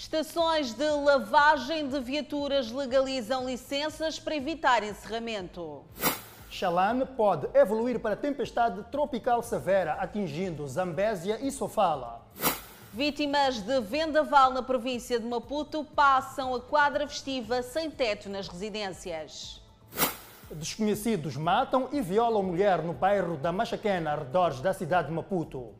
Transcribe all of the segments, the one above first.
Estações de lavagem de viaturas legalizam licenças para evitar encerramento. Xalane pode evoluir para tempestade tropical severa, atingindo Zambésia e Sofala. Vítimas de vendaval na província de Maputo passam a quadra festiva sem teto nas residências. Desconhecidos matam e violam mulher no bairro da Machaquena, arredores da cidade de Maputo.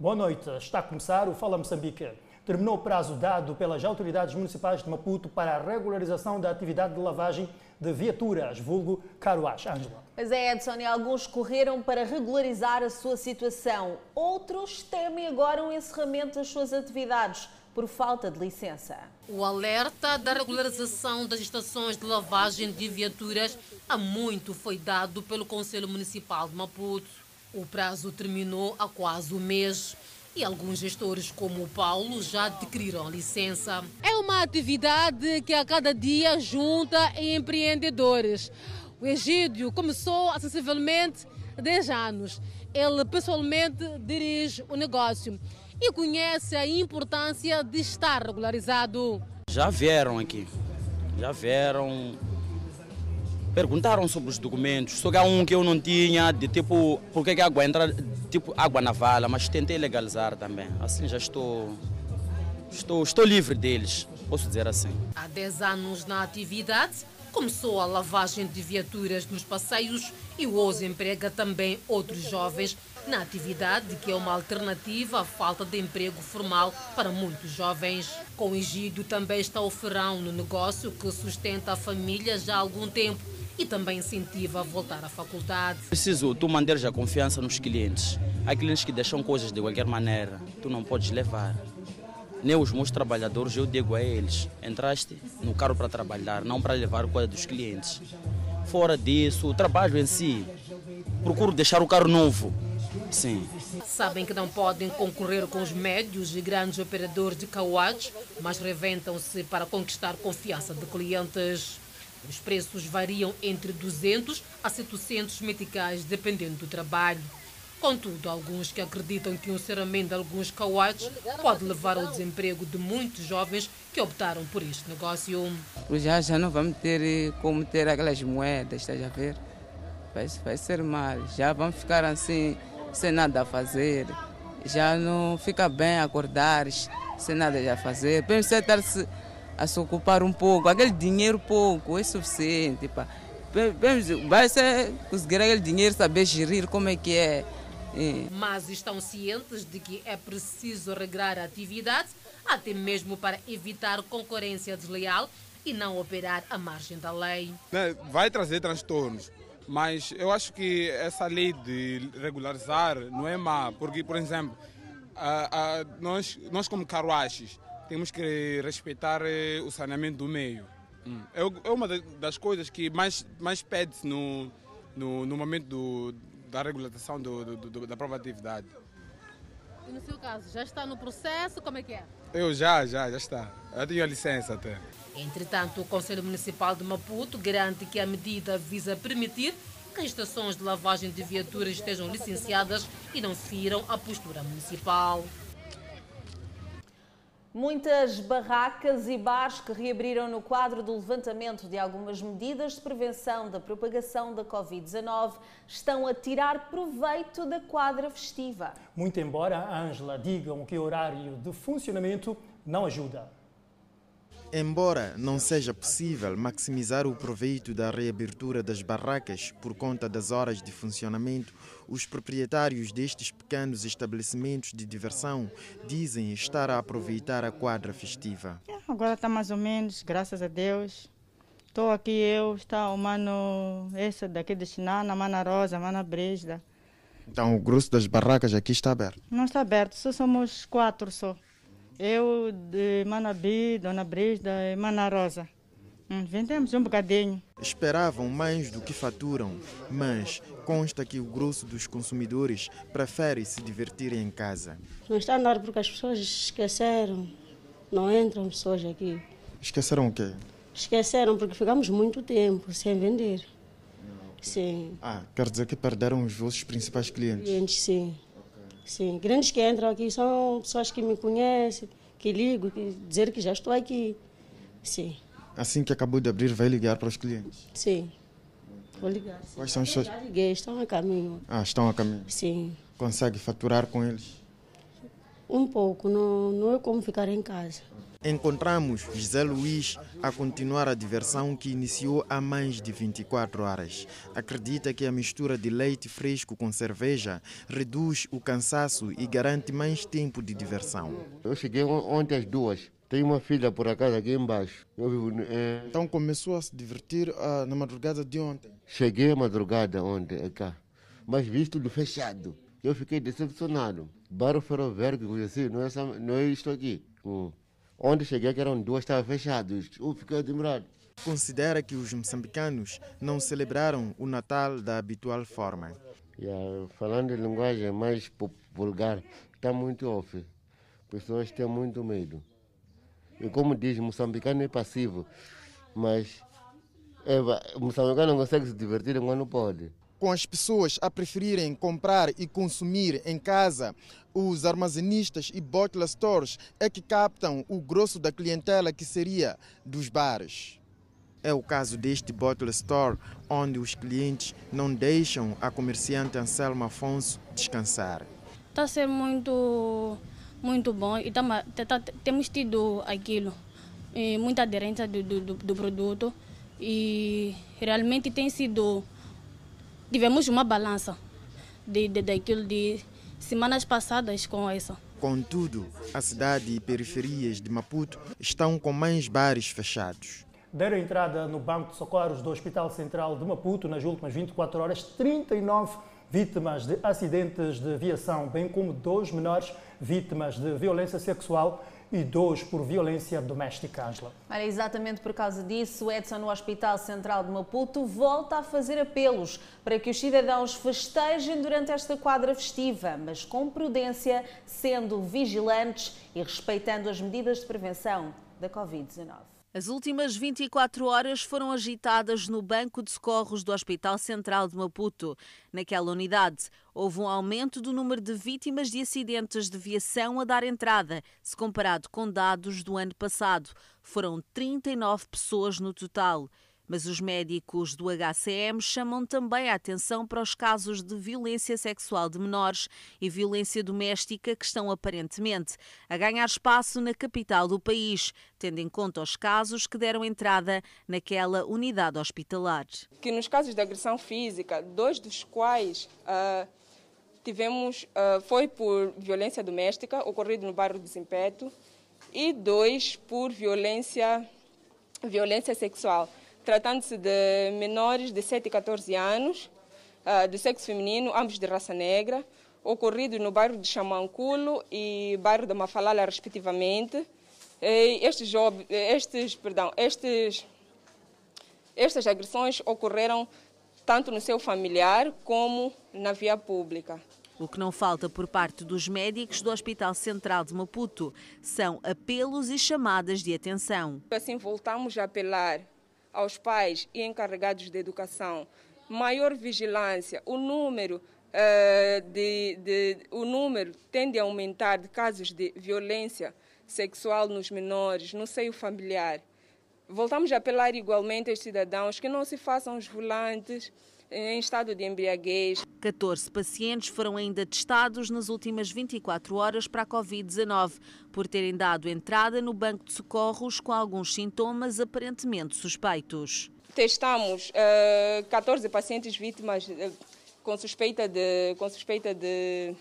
Boa noite, está a começar o Fala Moçambique. Terminou o prazo dado pelas autoridades municipais de Maputo para a regularização da atividade de lavagem de viaturas, vulgo Caruás. Ângela. Pois é, Edson, e alguns correram para regularizar a sua situação. Outros temem agora o encerramento das suas atividades por falta de licença. O alerta da regularização das estações de lavagem de viaturas há muito foi dado pelo Conselho Municipal de Maputo. O prazo terminou há quase um mês e alguns gestores, como o Paulo, já adquiriram licença. É uma atividade que a cada dia junta empreendedores. O Egídio começou há sensivelmente 10 anos. Ele pessoalmente dirige o negócio e conhece a importância de estar regularizado. Já vieram aqui, já vieram perguntaram sobre os documentos, só que há um que eu não tinha, de tipo, por que, a água entra, tipo, água na vala, mas tentei legalizar também. Assim já estou, estou, estou livre deles, posso dizer assim. Há 10 anos na atividade, começou a lavagem de viaturas nos passeios e o OSE emprega também outros jovens na atividade, que é uma alternativa à falta de emprego formal para muitos jovens. Com o Egídio também está o ferrão no negócio que sustenta a família já há algum tempo e também incentiva a voltar à faculdade. Preciso tu manteres a confiança nos clientes. Há clientes que deixam coisas de qualquer maneira, tu não podes levar. Nem os meus trabalhadores, eu digo a eles: entraste no carro para trabalhar, não para levar coisa dos clientes. Fora disso, o trabalho em si, procuro deixar o carro novo. Sim. Sabem que não podem concorrer com os médios e grandes operadores de cauates, mas reventam-se para conquistar confiança de clientes. Os preços variam entre 200 a 700 meticais, dependendo do trabalho. Contudo, alguns que acreditam que o encerramento de alguns cauates pode levar ao desemprego de muitos jovens que optaram por este negócio. Já, já não vamos ter eh, como ter aquelas moedas, estás a ver? Vai, vai ser mal. Já vamos ficar assim, sem nada a fazer. Já não fica bem acordar, sem nada a fazer. Pensar estar-se a se ocupar um pouco, aquele dinheiro pouco é suficiente. Pá. Vai ser conseguir aquele dinheiro, saber gerir como é que é. é. Mas estão cientes de que é preciso regrar a atividade, até mesmo para evitar concorrência desleal e não operar à margem da lei. Né, vai trazer transtornos, mas eu acho que essa lei de regularizar não é má, porque, por exemplo, a, a, nós, nós como carruaches, temos que respeitar eh, o saneamento do meio. Hum. É, é uma das coisas que mais, mais pede-se no, no, no, momento do, da regulamentação do, do, da própria atividade. E no seu caso, já está no processo? Como é que é? Eu já, já, já está. Eu tenho a licença até. Entretanto, o Conselho Municipal de Maputo garante que a medida visa permitir que as estações de lavagem de viaturas estejam licenciadas e não firam a postura municipal. Muitas barracas e bares que reabriram no quadro do levantamento de algumas medidas de prevenção da propagação da Covid-19 estão a tirar proveito da quadra festiva. Muito embora a Ângela digam que o horário de funcionamento não ajuda. Embora não seja possível maximizar o proveito da reabertura das barracas por conta das horas de funcionamento, os proprietários destes pequenos estabelecimentos de diversão dizem estar a aproveitar a quadra festiva. Agora está mais ou menos, graças a Deus. Estou aqui eu, está o mano, esse daqui de Chinana, a mana Rosa, a mana Bresda. Então o grosso das barracas aqui está aberto? Não está aberto, só somos quatro só. Eu, de Manabi, Dona Brisda e Mana Rosa. Hum, vendemos um bocadinho. Esperavam mais do que faturam, mas consta que o grosso dos consumidores prefere se divertir em casa. Não está na hora porque as pessoas esqueceram. Não entram pessoas aqui. Esqueceram o quê? Esqueceram porque ficamos muito tempo sem vender. Sim. Ah, quer dizer que perderam os vossos principais clientes? Clientes, sim. Sim. Grandes que entram aqui são pessoas que me conhecem, que ligo, que dizer que já estou aqui. Sim. Assim que acabou de abrir, vai ligar para os clientes? Sim. Vou ligar. Sim. Quais são os seus... Já liguei, estão a caminho. Ah, estão a caminho. Sim. Consegue faturar com eles? Um pouco, não, não é como ficar em casa. Encontramos José Luiz a continuar a diversão que iniciou há mais de 24 horas. Acredita que a mistura de leite fresco com cerveja reduz o cansaço e garante mais tempo de diversão. Eu cheguei ontem às duas. Tenho uma filha por acaso aqui embaixo. Eu vivo, é... Então começou a se divertir uh, na madrugada de ontem? Cheguei à madrugada ontem cá, mas visto tudo fechado. Eu fiquei decepcionado. Bar ferroviário que conheci, não é, não é isto aqui. Onde cheguei que eram duas, estava fechado. Eu fiquei admirado. Considera que os moçambicanos não celebraram o Natal da habitual forma. Yeah, falando em linguagem mais vulgar, está muito off. Pessoas têm muito medo. E como diz, moçambicano é passivo, mas é, moçambicano não consegue se divertir enquanto pode com as pessoas a preferirem comprar e consumir em casa, os armazenistas e bottle stores é que captam o grosso da clientela que seria dos bares. É o caso deste bottle store, onde os clientes não deixam a comerciante Anselmo Afonso descansar. Está a ser muito, muito bom e tá, tá, temos tido aquilo, muita aderência do, do, do produto e realmente tem sido tivemos uma balança de, de, daquilo de semanas passadas com essa. Contudo, a cidade e periferias de Maputo estão com mais bares fechados. Deram entrada no Banco de Socorros do Hospital Central de Maputo nas últimas 24 horas 39 vítimas de acidentes de aviação, bem como dois menores vítimas de violência sexual e dois por violência doméstica, Angela. Olha, exatamente por causa disso, o Edson, no Hospital Central de Maputo, volta a fazer apelos para que os cidadãos festejem durante esta quadra festiva, mas com prudência, sendo vigilantes e respeitando as medidas de prevenção da Covid-19. As últimas 24 horas foram agitadas no banco de socorros do Hospital Central de Maputo. Naquela unidade, houve um aumento do número de vítimas de acidentes de viação a dar entrada, se comparado com dados do ano passado. Foram 39 pessoas no total. Mas os médicos do HCM chamam também a atenção para os casos de violência sexual de menores e violência doméstica que estão aparentemente a ganhar espaço na capital do país, tendo em conta os casos que deram entrada naquela unidade hospitalar. Que nos casos de agressão física, dois dos quais uh, tivemos uh, foi por violência doméstica ocorrido no bairro do Zimpeto e dois por violência violência sexual tratando-se de menores de 7 e 14 anos, uh, do sexo feminino, ambos de raça negra, ocorrido no bairro de Chamanculo e bairro da Mafalala, respectivamente. Estes, estes, perdão, estes, estas agressões ocorreram tanto no seu familiar como na via pública. O que não falta por parte dos médicos do Hospital Central de Maputo são apelos e chamadas de atenção. Assim, voltamos a apelar aos pais e encarregados de educação maior vigilância. O número, uh, de, de, o número tende a aumentar de casos de violência sexual nos menores, no seio familiar. Voltamos a apelar igualmente aos cidadãos que não se façam os volantes em estado de embriaguez. 14 pacientes foram ainda testados nas últimas 24 horas para a Covid-19, por terem dado entrada no banco de socorros com alguns sintomas aparentemente suspeitos. Testamos uh, 14 pacientes vítimas uh, com, suspeita de, com suspeita de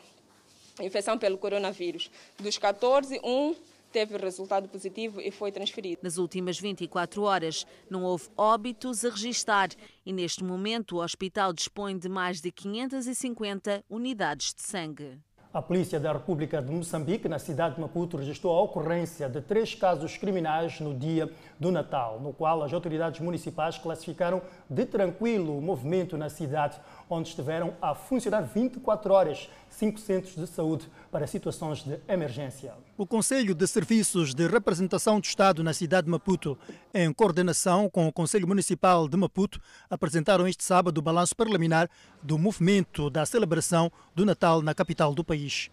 infecção pelo coronavírus. Dos 14, um teve resultado positivo e foi transferido. Nas últimas 24 horas não houve óbitos a registar e neste momento o hospital dispõe de mais de 550 unidades de sangue. A Polícia da República de Moçambique, na cidade de Maputo, registrou a ocorrência de três casos criminais no dia do Natal, no qual as autoridades municipais classificaram de tranquilo o movimento na cidade, onde estiveram a funcionar 24 horas cinco centros de saúde para situações de emergência. O Conselho de Serviços de Representação do Estado na cidade de Maputo, em coordenação com o Conselho Municipal de Maputo, apresentaram este sábado o balanço parlamentar do movimento da celebração do Natal na capital do país.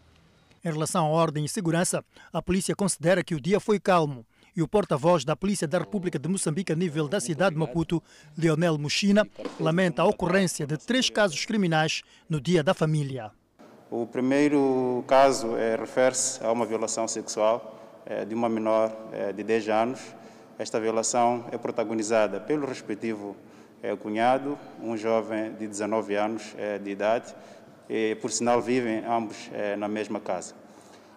Em relação à ordem e segurança, a polícia considera que o dia foi calmo e o porta-voz da Polícia da República de Moçambique a nível da cidade de Maputo, Leonel Muxina, lamenta a ocorrência de três casos criminais no Dia da Família. O primeiro caso é, refere-se a uma violação sexual é, de uma menor é, de 10 anos. Esta violação é protagonizada pelo respectivo cunhado, um jovem de 19 anos de idade, e por sinal vivem ambos na mesma casa.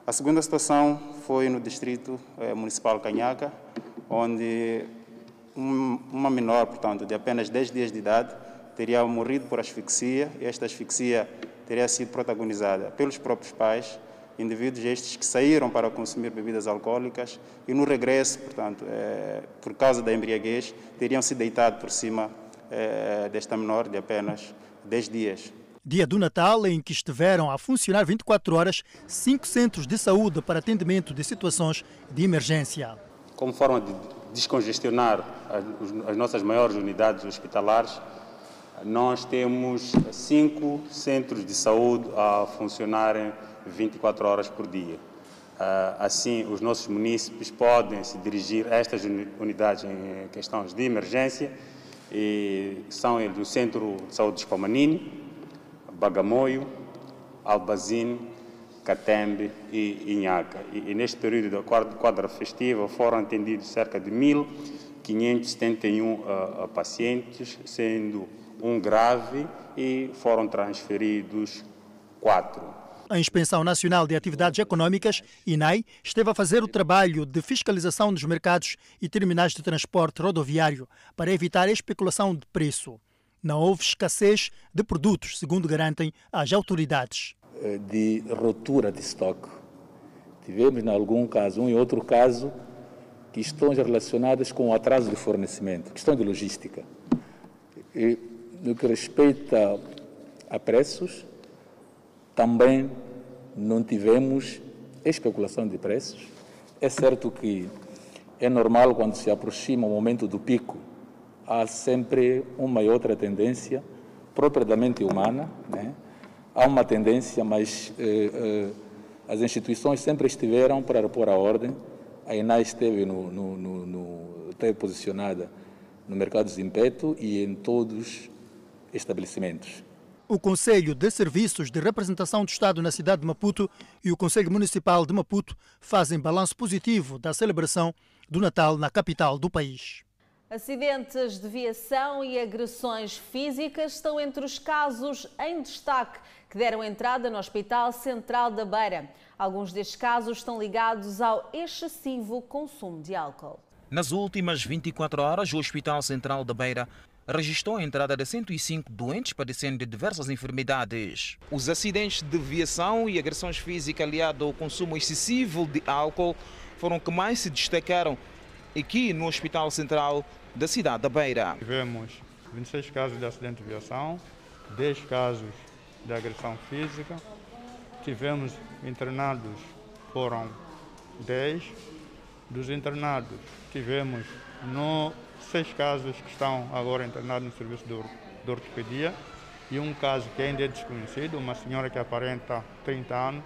A segunda situação foi no distrito municipal Canhaca, onde um, uma menor, portanto, de apenas 10 dias de idade, teria morrido por asfixia. Esta asfixia teria sido protagonizada pelos próprios pais, indivíduos estes que saíram para consumir bebidas alcoólicas e no regresso, portanto, é, por causa da embriaguez, teriam se deitado por cima é, desta menor de apenas 10 dias. Dia do Natal, em que estiveram a funcionar 24 horas cinco centros de saúde para atendimento de situações de emergência. Como forma de descongestionar as nossas maiores unidades hospitalares, nós temos cinco centros de saúde a funcionarem 24 horas por dia. Ah, assim, os nossos munícipes podem se dirigir a estas unidades em questões de emergência, e são eles o Centro de Saúde de Espamanini, Bagamoio, Albazine, Catembe e Inhaca. E, e, neste período da quadra festiva foram atendidos cerca de 1.571 uh, uh, pacientes, sendo um grave e foram transferidos quatro. A Inspeção Nacional de Atividades Econômicas, INAI, esteve a fazer o trabalho de fiscalização dos mercados e terminais de transporte rodoviário para evitar a especulação de preço. Não houve escassez de produtos, segundo garantem as autoridades. Eh, de rotura de estoque. Tivemos, em algum caso, um e outro caso, questões relacionadas com o atraso de fornecimento, questão de logística. E no que respeita a preços, também não tivemos especulação de preços. É certo que é normal quando se aproxima o momento do pico, há sempre uma e outra tendência propriamente humana, né? há uma tendência, mas eh, eh, as instituições sempre estiveram para pôr a ordem. A INAI esteve no, no, no, no, esteve posicionada no mercado de impeto e em todos estabelecimentos. O Conselho de Serviços de Representação do Estado na cidade de Maputo e o Conselho Municipal de Maputo fazem balanço positivo da celebração do Natal na capital do país. Acidentes de viação e agressões físicas estão entre os casos em destaque que deram entrada no Hospital Central da Beira. Alguns destes casos estão ligados ao excessivo consumo de álcool. Nas últimas 24 horas, o Hospital Central da Beira registrou a entrada de 105 doentes padecendo de diversas enfermidades. Os acidentes de viação e agressões físicas aliados ao consumo excessivo de álcool foram que mais se destacaram aqui no Hospital Central da cidade da Beira. Tivemos 26 casos de acidente de viação, 10 casos de agressão física, tivemos internados, foram 10. Dos internados, tivemos no seis casos que estão agora internados no serviço de, de ortopedia e um caso que ainda é desconhecido, uma senhora que aparenta 30 anos,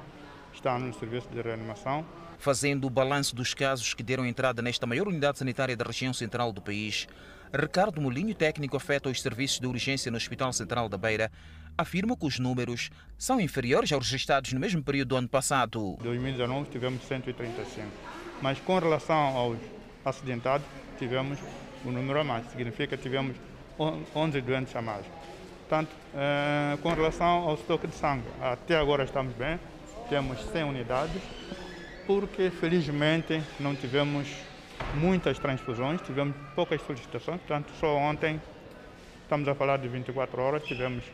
está no serviço de reanimação. Fazendo o balanço dos casos que deram entrada nesta maior unidade sanitária da região central do país, Ricardo Molinho, técnico afeto aos serviços de urgência no Hospital Central da Beira, afirma que os números são inferiores aos registrados no mesmo período do ano passado. Em 2019 tivemos 135, mas com relação aos acidentados, tivemos o número a mais, significa que tivemos 11 doentes a mais. Portanto, eh, com relação ao estoque de sangue, até agora estamos bem, temos 100 unidades, porque felizmente não tivemos muitas transfusões, tivemos poucas solicitações, portanto, só ontem Estamos a falar de 24 horas, tivemos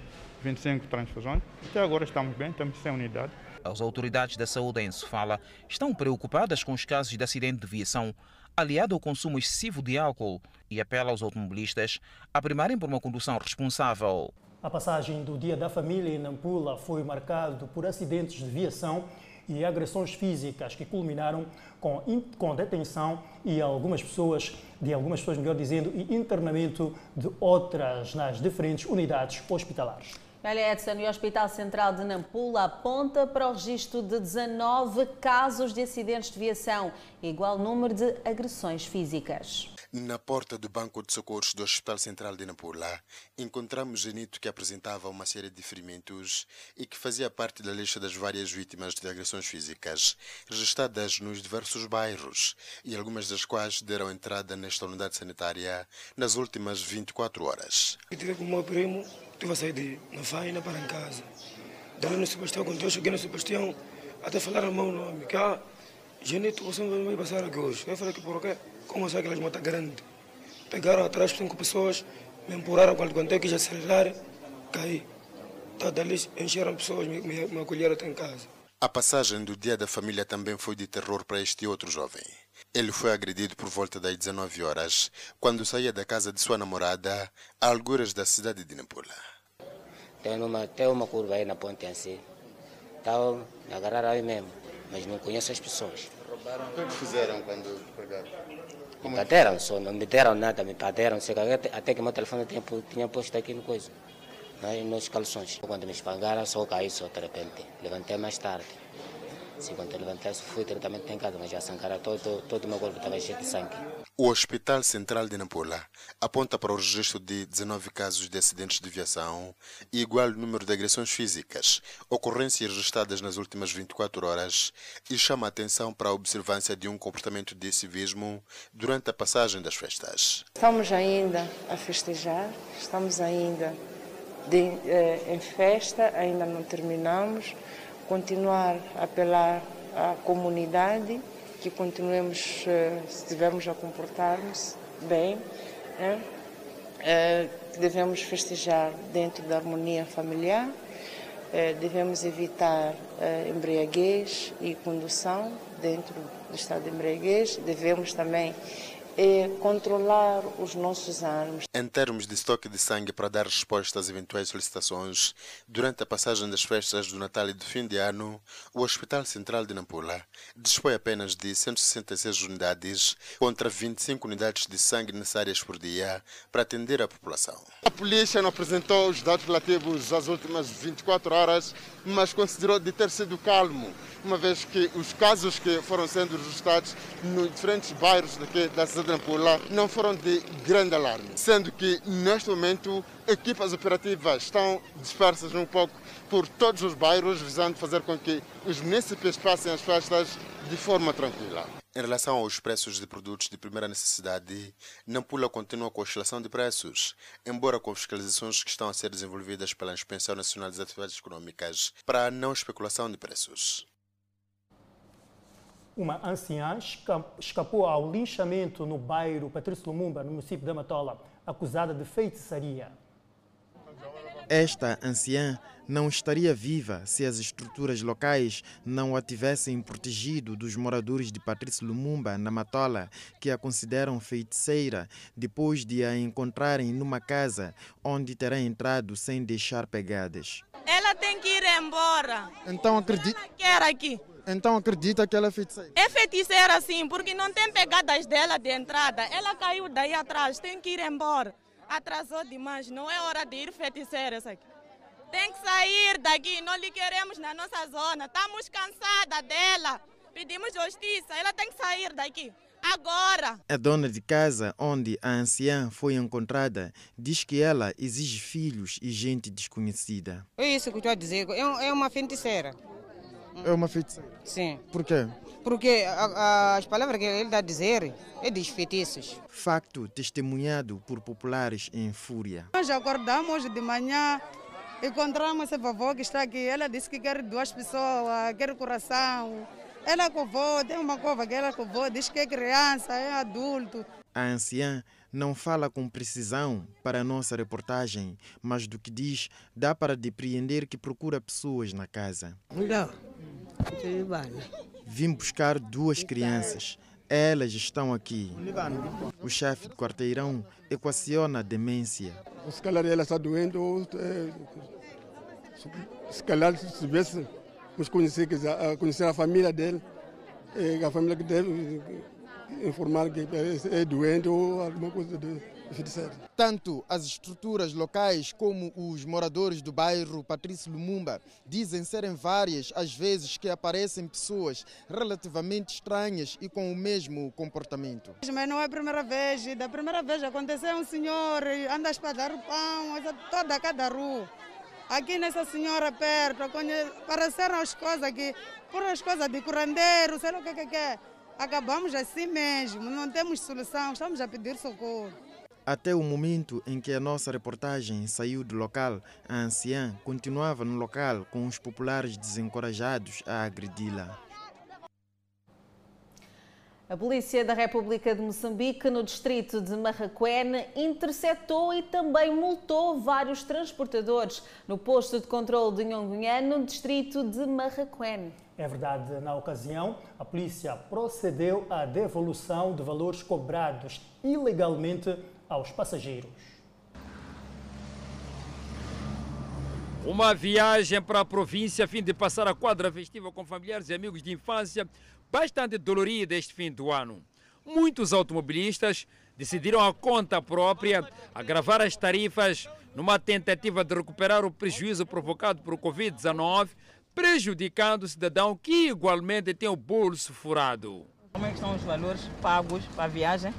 25 transfusões. Até agora estamos bem, estamos sem unidade. As autoridades da saúde em Sofala estão preocupadas com os casos de acidente de viação aliado ao consumo excessivo de álcool e apela aos automobilistas a primarem por uma condução responsável. A passagem do Dia da Família em Nampula foi marcado por acidentes de viação e agressões físicas que culminaram com, com detenção e algumas pessoas, de algumas pessoas, melhor dizendo, e internamento de outras nas diferentes unidades hospitalares. Olha, Edson, e o Hospital Central de Nampula aponta para o registro de 19 casos de acidentes de viação, igual número de agressões físicas. Na porta do Banco de Socorros do Hospital Central de Nampula, encontramos Genito que apresentava uma série de ferimentos e que fazia parte da lista das várias vítimas de agressões físicas registradas nos diversos bairros e algumas das quais deram entrada nesta unidade sanitária nas últimas 24 horas. Eu tive com o meu primo, estive a sair de na faina para em casa. Dali no Sebastião, quando eu cheguei no Sebastião, até falaram o meu nome, que ah, Genito, você não vai passar aqui hoje. Eu falei que por quê? Como sei aquelas motas grandes? Pegaram atrás cinco pessoas, me empurraram quando eu quis acelerar, caí. Tá, dali encheram pessoas, me, me, me acolheram até em casa. A passagem do Dia da Família também foi de terror para este outro jovem. Ele foi agredido por volta das 19 horas, quando saía da casa de sua namorada, a alguras da cidade de Nampula. Tem uma, tem uma curva aí na ponte assim. Então, me agarraram aí mesmo, mas não conheço as pessoas. Roubaram? O que fizeram quando pegaram? Me bateram só, não me deram nada, me bateram. Até, até que meu telefone tinha, tinha posto aqui no coisa, né, nos calções. Quando me espangaram, só caí só de repente. Levantei mais tarde. Se quando eu levantei, fui tratamento em casa, mas já sangrava todo, todo o meu corpo estava cheio de sangue. O Hospital Central de Nampula aponta para o registro de 19 casos de acidentes de viação e igual número de agressões físicas, ocorrências registradas nas últimas 24 horas e chama a atenção para a observância de um comportamento de civismo durante a passagem das festas. Estamos ainda a festejar, estamos ainda de, eh, em festa, ainda não terminamos. Continuar a apelar à comunidade que continuemos, se estivermos a comportar-nos bem, né? devemos festejar dentro da harmonia familiar, devemos evitar embriaguez e condução dentro do estado de embriaguez, devemos também é controlar os nossos armas. Em termos de estoque de sangue para dar resposta às eventuais solicitações, durante a passagem das festas do Natal e do fim de ano, o Hospital Central de Nampula dispõe apenas de 166 unidades contra 25 unidades de sangue necessárias por dia para atender a população. A polícia não apresentou os dados relativos às últimas 24 horas, mas considerou de ter sido calmo, uma vez que os casos que foram sendo registrados nos diferentes bairros daqui da cidade de Nampula não foram de grande alarme, sendo que neste momento equipas operativas estão dispersas um pouco por todos os bairros, visando fazer com que os municípios passem as festas de forma tranquila. Em relação aos preços de produtos de primeira necessidade, Nampula continua com a oscilação de preços, embora com fiscalizações que estão a ser desenvolvidas pela Inspeção Nacional das Atividades Econômicas para a não especulação de preços. Uma anciã escapou ao linchamento no bairro Patrício Lumumba, no município de Matola, acusada de feitiçaria. Esta anciã não estaria viva se as estruturas locais não a tivessem protegido dos moradores de Patrício Lumumba, na Matola, que a consideram feiticeira depois de a encontrarem numa casa onde terá entrado sem deixar pegadas. Ela tem que ir embora. Então acredita. Ela quer aqui. Então acredita que ela é feiticeira? É feiticeira sim, porque não tem pegadas dela de entrada. Ela caiu daí atrás, tem que ir embora. Atrasou demais, não é hora de ir feiticeira essa aqui. Tem que sair daqui, não lhe queremos na nossa zona. Estamos cansadas dela. Pedimos justiça, ela tem que sair daqui. Agora! A dona de casa onde a anciã foi encontrada diz que ela exige filhos e gente desconhecida. É isso que eu estou a dizer, é uma feiticeira. É uma feiticeira? Sim. Por quê? Porque a, a, as palavras que ele está a dizer é de feitiços. Facto testemunhado por populares em fúria. Nós acordamos de manhã, encontramos essa vovó que está aqui. Ela disse que quer duas pessoas, quer coração. Ela covou, tem uma cova que ela covou, diz que é criança, é adulto. A anciã não fala com precisão para a nossa reportagem, mas do que diz dá para depreender que procura pessoas na casa. Não. Vim buscar duas crianças. Elas estão aqui. O chefe de quarteirão equaciona a demência. Se calhar ela está doente ou é, se calhar se nos conhecer, conhecer a família dele, é, a família que deve informar que é doente ou alguma coisa tanto as estruturas locais como os moradores do bairro Patrício Lumumba dizem serem várias as vezes que aparecem pessoas relativamente estranhas e com o mesmo comportamento. Mas não é a primeira vez. Da primeira vez aconteceu um senhor anda a espalhar o pão, toda cada rua. Aqui nessa senhora perto, apareceram as coisas aqui, por as coisas de curandeiro, sei lá o que, que é. Acabamos assim mesmo, não temos solução, estamos a pedir socorro. Até o momento em que a nossa reportagem saiu do local, a anciã continuava no local com os populares desencorajados a agredi-la. A Polícia da República de Moçambique, no distrito de Marraquene, interceptou e também multou vários transportadores no posto de controle de Nhongunhan, no distrito de Marraquene. É verdade, na ocasião, a polícia procedeu à devolução de valores cobrados ilegalmente aos passageiros. Uma viagem para a província a fim de passar a quadra festiva com familiares e amigos de infância bastante dolorida este fim do ano. Muitos automobilistas decidiram a conta própria agravar as tarifas numa tentativa de recuperar o prejuízo provocado por Covid-19, prejudicando o cidadão que igualmente tem o bolso furado. Como é que estão os valores pagos para a viagem?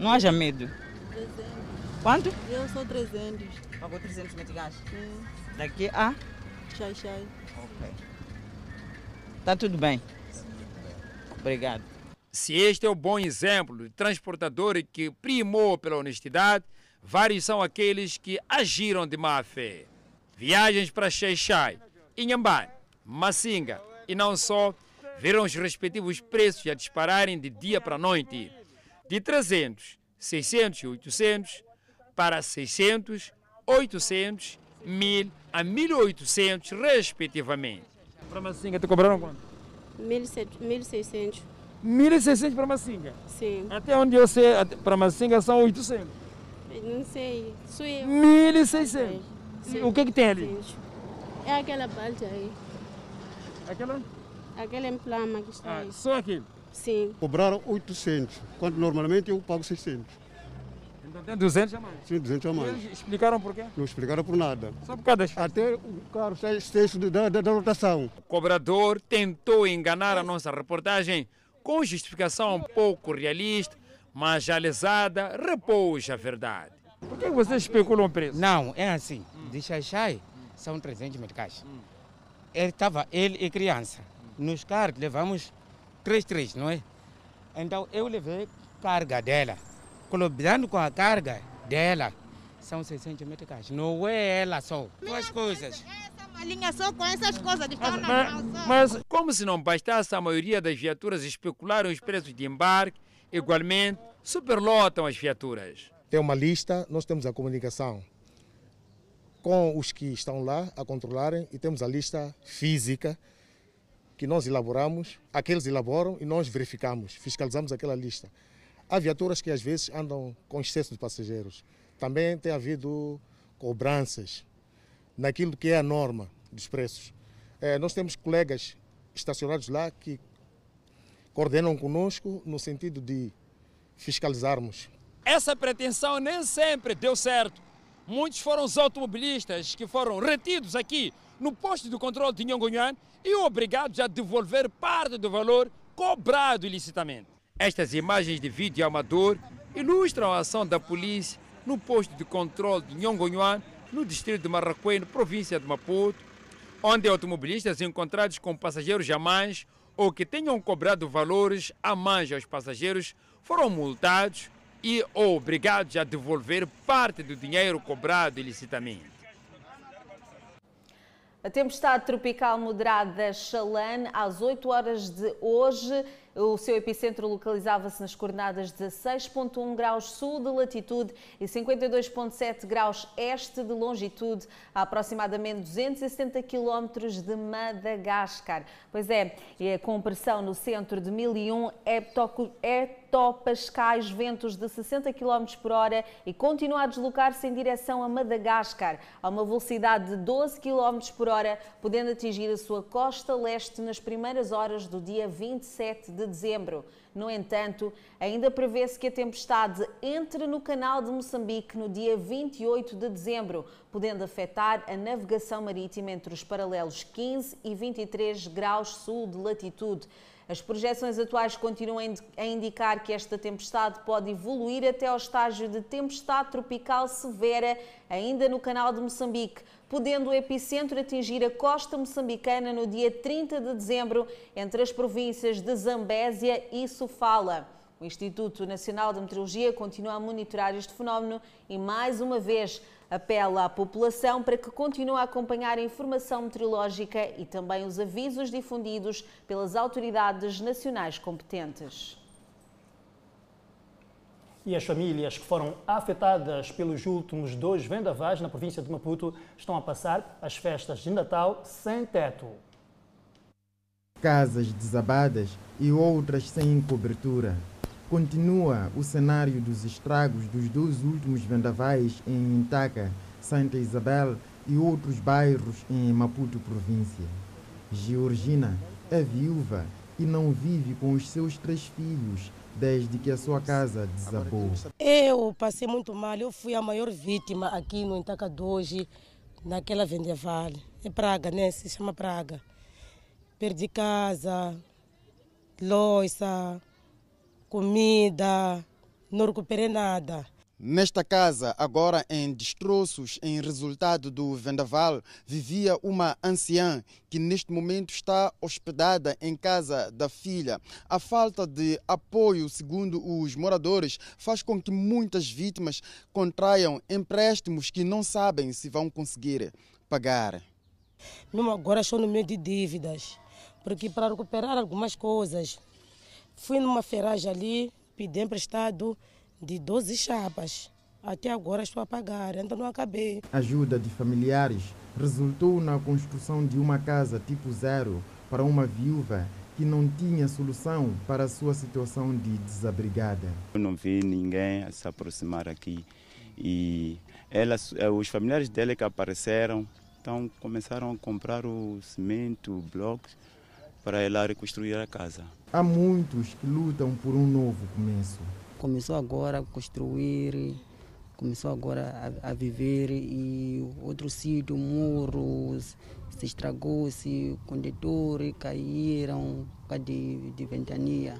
Não haja medo. 300. Quanto? Eu sou 300. Pagou 300 meticais? Sim. Daqui a? Chai, chai. Ok. Está tudo bem. Obrigado. Se este é o bom exemplo de transportador que primou pela honestidade, vários são aqueles que agiram de má fé. Viagens para Xaixai, Inhambane, Massinga e não só, viram os respectivos preços a dispararem de dia para noite. De 300, 600 e 800 para 600, 800, 1000 a 1800, respectivamente. Para Massinga, te cobraram quanto? 1.600. 1.600 para Massinga? Sim. Até onde eu sei, para Massinga são 800. Não sei. Sou eu. 1.600? O que que tem ali? É aquela balde aí. Aquela? Aquela emplama que está Ah, aí. só aquilo? Sim. Cobraram 800, quando normalmente eu pago 600. Então tem 200 a mais? Sim, 200 a mais. Eles explicaram por quê? Não explicaram por nada. Só por causa das Até o carro está extenso da, da, da rotação. O cobrador tentou enganar a nossa reportagem com justificação um pouco realista, mas a lesada repôs a verdade. Por que vocês especulam o preço? Não, é assim. De Xaixai são 300 meticais. Ele estava, ele e criança. Nos carros levamos 3, 3, não é? Então eu levei carga dela. Colaborando com a carga dela, são 600 meticais. Não é ela só. Duas coisas. Uma linha só com essas coisas de Mas, só. mas como se não bastasse a maioria das viaturas especularem os preços de embarque, igualmente superlotam as viaturas. Tem uma lista, nós temos a comunicação com os que estão lá a controlarem e temos a lista física que nós elaboramos, aqueles elaboram e nós verificamos, fiscalizamos aquela lista. Há viaturas que às vezes andam com excesso de passageiros. Também tem havido cobranças naquilo que é a norma dos preços. Eh, nós temos colegas estacionados lá que coordenam conosco no sentido de fiscalizarmos Essa pretensão nem sempre deu certo. Muitos foram os automobilistas que foram retidos aqui no posto de controle de Nhongonhan e obrigados a devolver parte do valor cobrado ilicitamente. Estas imagens de vídeo amador ilustram a ação da polícia no posto de controle de Nhongonhan, no distrito de Marraquém, província de Maputo, onde automobilistas encontrados com passageiros a mais ou que tenham cobrado valores a mais aos passageiros foram multados e obrigados a devolver parte do dinheiro cobrado ilicitamente. A tempestade tropical moderada Xalane, às 8 horas de hoje, O seu epicentro localizava-se nas coordenadas 16,1 graus sul de latitude e 52,7 graus este de longitude, a aproximadamente 270 quilómetros de Madagascar. Pois é, e com pressão no centro de 1001 hectopascais, ventos de 60 km por hora e continua a deslocar-se em direção a Madagascar, a uma velocidade de 12 km por hora, podendo atingir a sua costa leste nas primeiras horas do dia 27 de de dezembro. No entanto, ainda prevê-se que a tempestade entre no canal de Moçambique no dia 28 de dezembro, podendo afetar a navegação marítima entre os paralelos 15 e 23 graus sul de latitude. As projeções atuais continuam a indicar que esta tempestade pode evoluir até ao estágio de tempestade tropical severa, ainda no canal de Moçambique, podendo o epicentro atingir a costa moçambicana no dia 30 de dezembro, entre as províncias de Zambésia e Sofala. O Instituto Nacional de Meteorologia continua a monitorar este fenómeno e, mais uma vez, apela à população para que continue a acompanhar a informação meteorológica e também os avisos difundidos pelas autoridades nacionais competentes. E as famílias que foram afetadas pelos últimos dois vendavais na província de Maputo estão a passar as festas de Natal sem teto. Casas desabadas e outras sem cobertura. Continua o cenário dos estragos dos dois últimos vendavais em Intaca, Santa Isabel e outros bairros em Maputo província. Georgina é viúva e não vive com os seus três filhos desde que a sua casa desabou. Eu passei muito mal, eu fui a maior vítima aqui no Intaca hoje, naquela vendaval. É praga, né? Se chama praga. Perdi casa, louça, comida, não recuperei nada. Nesta casa, agora em destroços em resultado do vendaval, vivia uma anciã que neste momento está hospedada em casa da filha. A falta de apoio, segundo os moradores, faz com que muitas vítimas contraiam empréstimos que não sabem se vão conseguir pagar. Mesmo agora estou no meio de dívidas, porque para recuperar algumas coisas, fui numa ferragem ali, pedi emprestado de 12 chapas. Até agora estou a pagar, ainda não acabei. Ajuda de familiares resultou na construção de uma casa tipo zero para uma viúva que não tinha solução para a sua situação de desabrigada. Eu não vi ninguém se aproximar aqui e ela, eh, os familiares dela que apareceram, então começaram a comprar o cimento, blocos para ela reconstruir a casa. Há muitos que lutam por um novo começo começou agora a construir, começou agora a, a viver e outro sítio, muros, se estragou-se, condutores caíram por causa de, de ventania.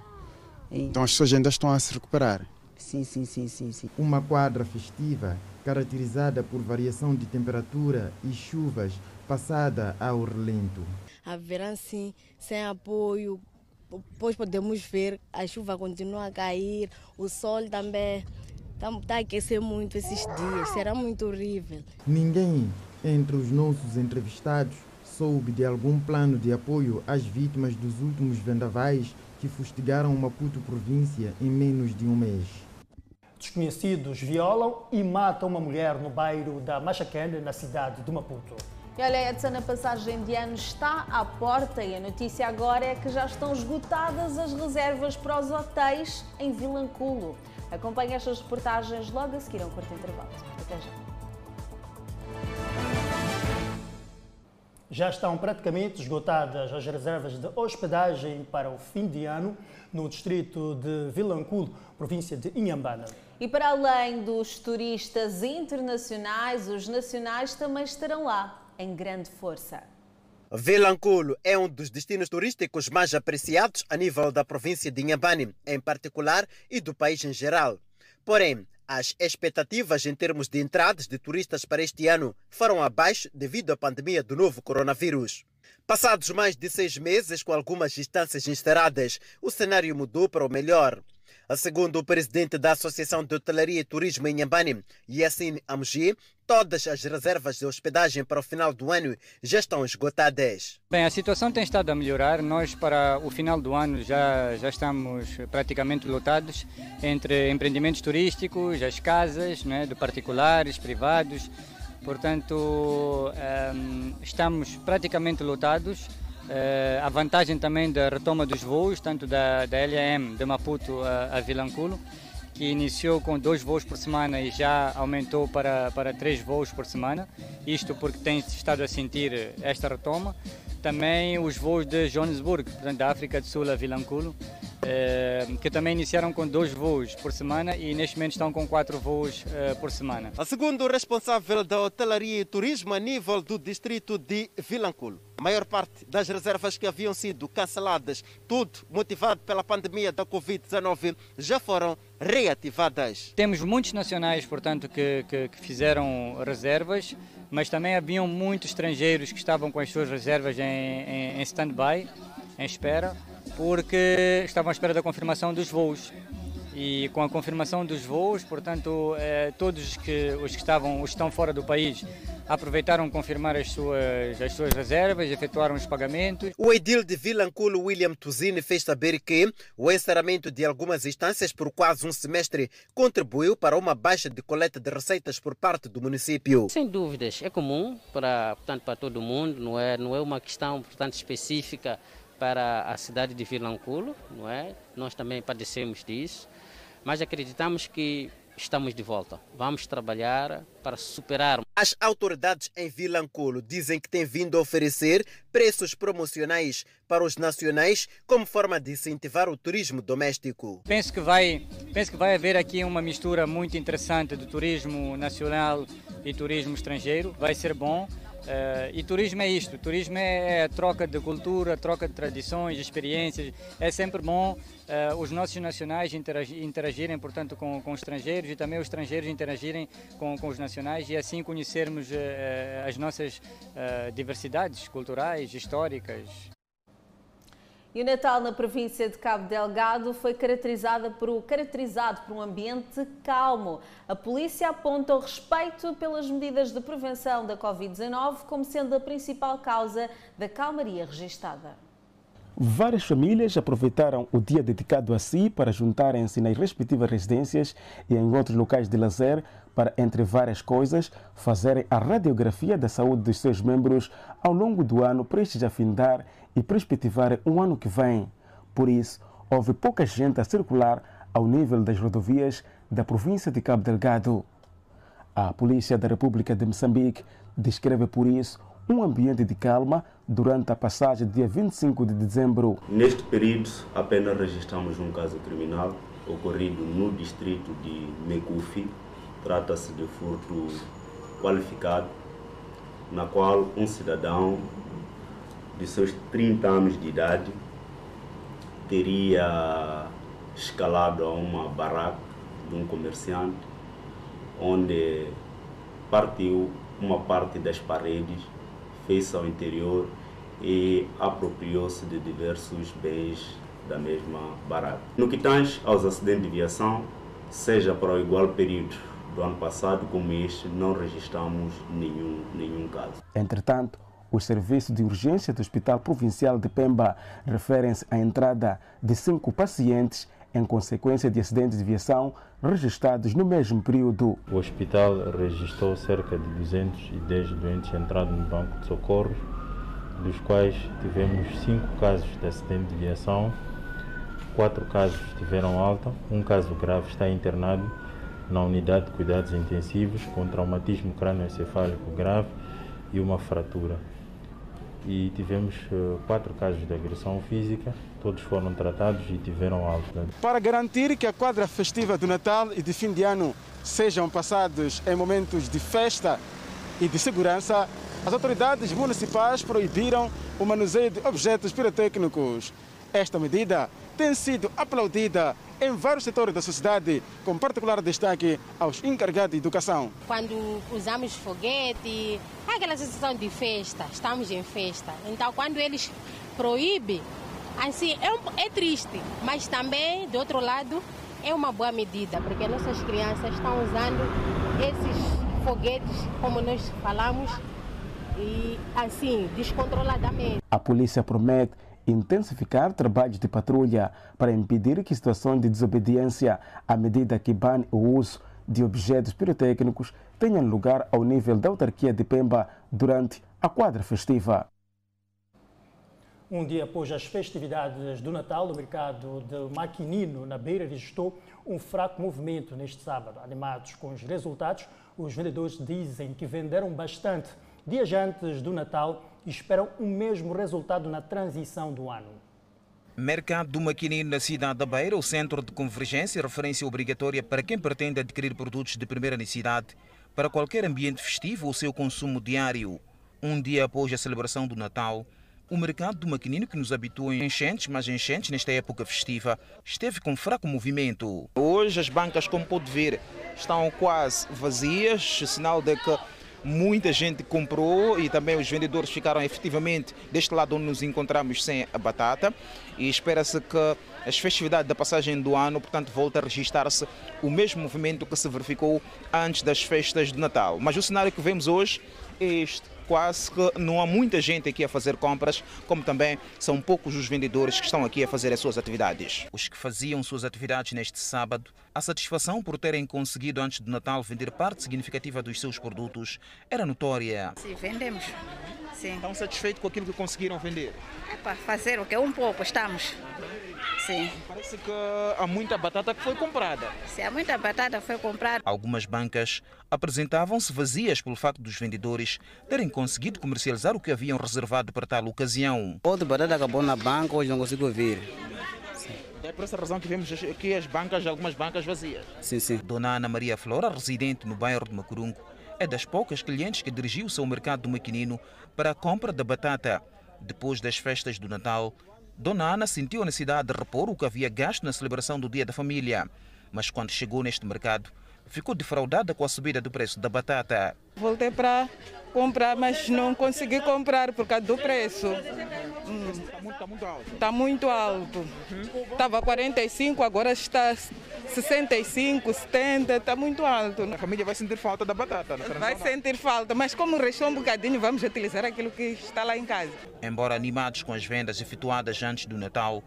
Então as pessoas ainda estão a se recuperar? Sim, sim, sim, sim, sim. Uma quadra festiva caracterizada por variação de temperatura e chuvas passada ao relento. Haverá sim, sem apoio, depois podemos ver a chuva continua a cair, o sol também está tá a aquecer muito esses dias, será muito horrível. Ninguém entre os nossos entrevistados soube de algum plano de apoio às vítimas dos últimos vendavais que fustigaram Maputo província em menos de um mês. Desconhecidos violam e matam uma mulher no bairro da Machacana, na cidade de Maputo. E olha, Edson, a passagem de ano está à porta e a notícia agora é que já estão esgotadas as reservas para os hotéis em Vilanculo. Acompanhe estas reportagens logo a seguir a um curto intervalo. Até já. Já estão praticamente esgotadas as reservas de hospedagem para o fim de ano no distrito de Vilanculo, província de Inhambana. E para além dos turistas internacionais, os nacionais também estarão lá em grande força. Vilanculo é um dos destinos turísticos mais apreciados a nível da província de Inhambane, em particular, e do país em geral. Porém, as expectativas em termos de entradas de turistas para este ano foram abaixo devido à pandemia do novo coronavírus. Passados mais de seis meses com algumas distâncias encerradas, o cenário mudou para o melhor. Segundo o presidente da Associação de Hotelaria e Turismo em Nhambane, Yassine Amuji, todas as reservas de hospedagem para o final do ano já estão esgotadas. Bem, a situação tem estado a melhorar. Nós, para o final do ano, já, já estamos praticamente lotados entre empreendimentos turísticos, as casas né, de particulares, privados. Portanto, um, estamos praticamente lotados. Uh, a vantagem também da retoma dos voos, tanto da, da LAM de Maputo a, a Vilanculo, que iniciou com dois voos por semana e já aumentou para, para três voos por semana. Isto porque tem estado a sentir esta retoma. Também os voos de Johannesburg, portanto, da África do Sul a Vilanculo, eh, que também iniciaram com dois voos por semana e neste momento estão com quatro voos eh, por semana. Segundo o responsável da hotelaria e turismo a nível do distrito de Vilanculo, a maior parte das reservas que haviam sido canceladas, tudo motivado pela pandemia da Covid-19, já foram reativadas. Temos muitos nacionais, portanto, que, que, que fizeram reservas, mas também haviam muitos estrangeiros que estavam com as suas reservas em, em, em stand-by, em espera porque estavam à espera da confirmação dos voos. E com a confirmação dos voos, portanto, eh, todos os que, os que estavam, os que estão fora do país aproveitaram confirmar as suas, as suas reservas, efetuaram os pagamentos. O edil de Vilanculo, William Tuzini, fez saber que o encerramento de algumas instâncias por quase um semestre contribuiu para uma baixa de coleta de receitas por parte do município. Sem dúvidas, é comum para, portanto, para todo mundo, não é, não é uma questão portanto, específica para a cidade de Vilanculo, não é? Nós também padecemos disso, mas acreditamos que estamos de volta. Vamos trabalhar para superar. As autoridades em Vilanculo dizem que têm vindo a oferecer preços promocionais para os nacionais como forma de incentivar o turismo doméstico. Penso que vai, penso que vai haver aqui uma mistura muito interessante do turismo nacional e turismo estrangeiro. Vai ser bom. Uh, e turismo é isto, turismo é, é, a troca de cultura, troca de tradições, experiências. É sempre bom uh, os nossos nacionais interagirem, interagirem portanto, com, com estrangeiros e também os estrangeiros interagirem com, com os nacionais e assim conhecermos uh, as nossas diversidades culturais, históricas. E o Natal na província de Cabo Delgado foi caracterizado por, caracterizado por um ambiente calmo. A polícia aponta o respeito pelas medidas de prevenção da Covid-19 como sendo a principal causa da calmaria registada. Várias famílias aproveitaram o dia dedicado a si para juntarem-se nas respectivas residências e em outros locais de lazer para, entre várias coisas, fazerem a radiografia da saúde dos seus membros ao longo do ano prestes a findar e perspectivar um ano que vem. Por isso, houve pouca gente a circular ao nível das rodovias da província de Cabo Delgado. A Polícia da República de Moçambique descreve por isso um ambiente de calma durante a passagem dia 25 de dezembro. Neste período, apenas registramos um caso criminal ocorrido no distrito de Mecufi. Trata-se de furto qualificado, na qual um cidadão de seus 30 anos de idade, teria escalado a uma barraca de um comerciante, onde partiu uma parte das paredes, fez ao interior e apropriou-se de diversos bens da mesma barraca. No que tange aos acidentes de viação, seja para o igual período do ano passado como este, não registramos nenhum, nenhum caso. Entretanto, os serviços de urgência do Hospital Provincial de Pemba referem-se à entrada de cinco pacientes em consequência de acidentes de viação registrados no mesmo período. O hospital registrou cerca de 210 doentes entrados no banco de socorros, dos quais tivemos cinco casos de acidente de viação, quatro casos tiveram alta, um caso grave está internado na unidade de cuidados intensivos com traumatismo crânioencefálico grave e uma fratura e tivemos uh, quatro casos de agressão física, todos foram tratados e tiveram alta. Para garantir que a quadra festiva do Natal e de fim de ano sejam passados em momentos de festa e de segurança, as autoridades municipais proibiram o manuseio de objetos pirotécnicos. Esta medida tem sido aplaudida em vários setores da sociedade, com particular destaque aos encarregados de educação. Quando usamos foguete, é aquela sensação de festa, estamos em festa. Então, quando eles proíbem, assim, é, um, é triste, mas também, de outro lado, é uma boa medida, porque nossas crianças estão usando esses foguetes, como nós falamos, e assim, descontroladamente. A polícia promete intensificar trabalhos de patrulha para impedir que situações de desobediência à medida que bane o uso de objetos pirotécnicos tenham lugar ao nível da autarquia de Pemba durante a quadra festiva. Um dia após as festividades do Natal, o mercado de Maquinino, na Beira, registrou um fraco movimento neste sábado. Animados com os resultados, os vendedores dizem que venderam bastante dias antes do Natal e esperam o mesmo resultado na transição do ano. Mercado do Maquinino na cidade da Beira, o centro de convergência, referência obrigatória para quem pretende adquirir produtos de primeira necessidade para qualquer ambiente festivo ou seu consumo diário. Um dia após a celebração do Natal, o mercado do maquinino, que nos habitua em enchentes, mas enchentes nesta época festiva, esteve com fraco movimento. Hoje as bancas, como pode ver, estão quase vazias, sinal de que muita gente comprou e também os vendedores ficaram efetivamente deste lado onde nos encontramos sem a batata e espera-se que as festividades da passagem do ano, portanto, volte a registrar-se o mesmo movimento que se verificou antes das festas de Natal. Mas o cenário que vemos hoje é este quase que não há muita gente aqui a fazer compras, como também são poucos os vendedores que estão aqui a fazer as suas atividades. Os que faziam suas atividades neste sábado, a satisfação por terem conseguido antes do Natal vender parte significativa dos seus produtos era notória. Sim, vendemos. Sim. Estão satisfeitos com aquilo que conseguiram vender? É para fazer o que? Um pouco estamos. Sim. Parece que há muita batata que foi comprada. Se há muita batata foi comprada. Algumas bancas apresentavam-se vazias pelo facto dos vendedores terem conseguido comercializar o que haviam reservado para tal ocasião. Outra batata acabou na banca, hoje não consigo vir. É por essa razão que vemos aqui as bancas, algumas bancas vazias. Sim, sim. Dona Ana Maria Flora, residente no bairro de Macurungo, é das poucas clientes que dirigiu-se ao mercado do Maquinino para a compra da batata. Depois das festas do Natal, Dona Ana sentiu a necessidade de repor o que havia gasto na celebração do Dia da Família. Mas quando chegou neste mercado, ficou defraudada com a subida do preço da batata. Voltei para comprar, mas não consegui comprar por causa do preço. Hum. Está, muito, está muito alto. Está muito alto. Estava 45, agora está 65, 70, está muito alto. A família vai sentir falta da batata. Vai sentir falta, mas como restou um bocadinho, vamos utilizar aquilo que está lá em casa. Embora animados com as vendas efetuadas antes do Natal,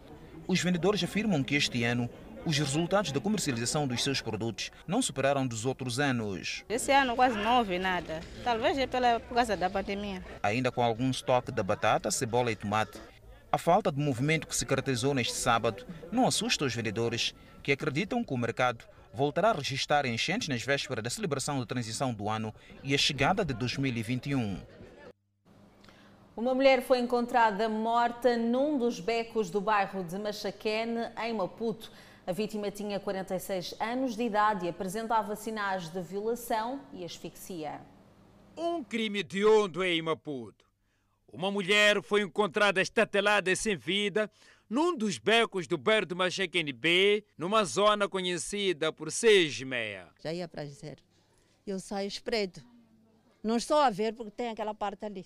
os vendedores afirmam que este ano os resultados da comercialização dos seus produtos não superaram dos outros anos. Esse ano quase não houve nada. Talvez é pela, por causa da pandemia. Ainda com algum estoque da batata, cebola e tomate, a falta de movimento que se caracterizou neste sábado não assusta os vendedores, que acreditam que o mercado voltará a registrar enchentes nas vésperas da celebração da transição do ano e a chegada de 2021. Uma mulher foi encontrada morta num dos becos do bairro de Machaquene, em Maputo. A vítima tinha 46 anos de idade e apresentava sinais de violação e asfixia. Um crime hediondo em Maputo. Uma mulher foi encontrada estatelada e sem vida num dos becos do bairro de Machaquene B, numa zona conhecida por Meia. Já ia para dizer. Eu saio espreito. Não estou a ver porque tem aquela parte ali.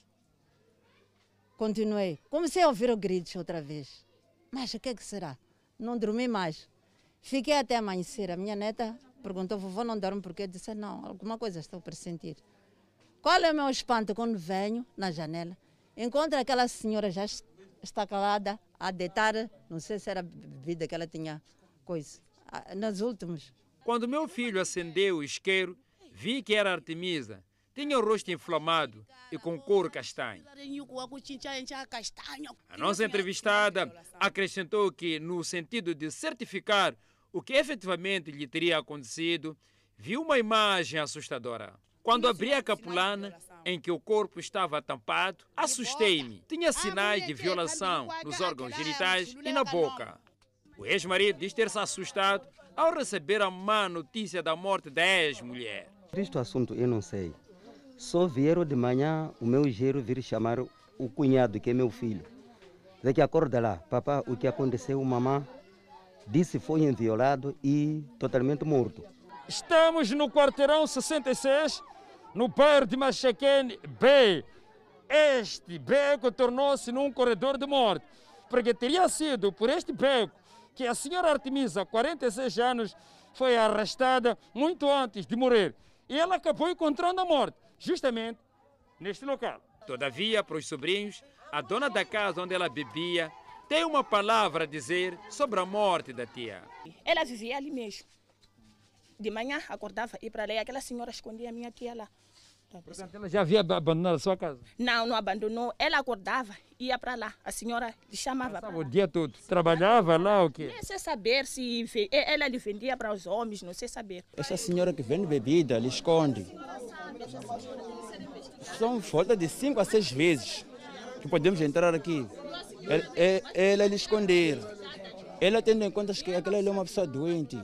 Continuei. Comecei a ouvir o gritos outra vez. Mas o que, é que será? Não dormi mais. Fiquei até amanhecer. A minha neta perguntou, vovô, não dorme porque eu disse, não, alguma coisa estou a pressentir. Qual é o meu espanto quando venho na janela? Encontro aquela senhora já está calada, a deitar, não sei se era bebida que ela tinha, coisa, nos últimos. Quando meu filho acendeu o isqueiro, vi que era Artemisa. Tinha o rosto inflamado e com cor castanho. A nossa entrevistada acrescentou que, no sentido de certificar o que efetivamente lhe teria acontecido, viu uma imagem assustadora. Quando abri a capulana, em que o corpo estava tampado, assustei-me. Tinha sinais de violação nos órgãos genitais e na boca. O ex-marido diz ter se assustado ao receber a má notícia da morte da ex-mulher. Este assunto eu não sei. Só vieram de manhã o meu gero vir chamar o cunhado, que é meu filho. Dizer que acorda lá, papá, o que aconteceu, mamãe disse foi inviolado e totalmente morto. Estamos no quarteirão 66, no bairro de Machaquene B. Este beco tornou-se num corredor de morte, porque teria sido por este beco que a senhora Artemisa, 46 anos, foi arrestada muito antes de morrer. E ela acabou encontrando a morte, justamente neste local. Todavia, para os sobrinhos, a dona da casa onde ela bebia tem uma palavra a dizer sobre a morte da tia. Ela vivia ali mesmo. De manhã acordava e para lá, aquela senhora escondia a minha tia lá. Portanto, ela já havia abandonado a sua casa? Não, não abandonou. Ela acordava, ia para lá. A senhora lhe chamava para O dia todo. Trabalhava lá o quê? Não sei saber se ela lhe vendia para os homens, não sei saber. Essa senhora que vende bebida, lhe esconde. São volta de cinco a seis vezes que podemos entrar aqui. Ela, é- ela lhe esconder. Ela tendo em conta que aquela é uma pessoa doente.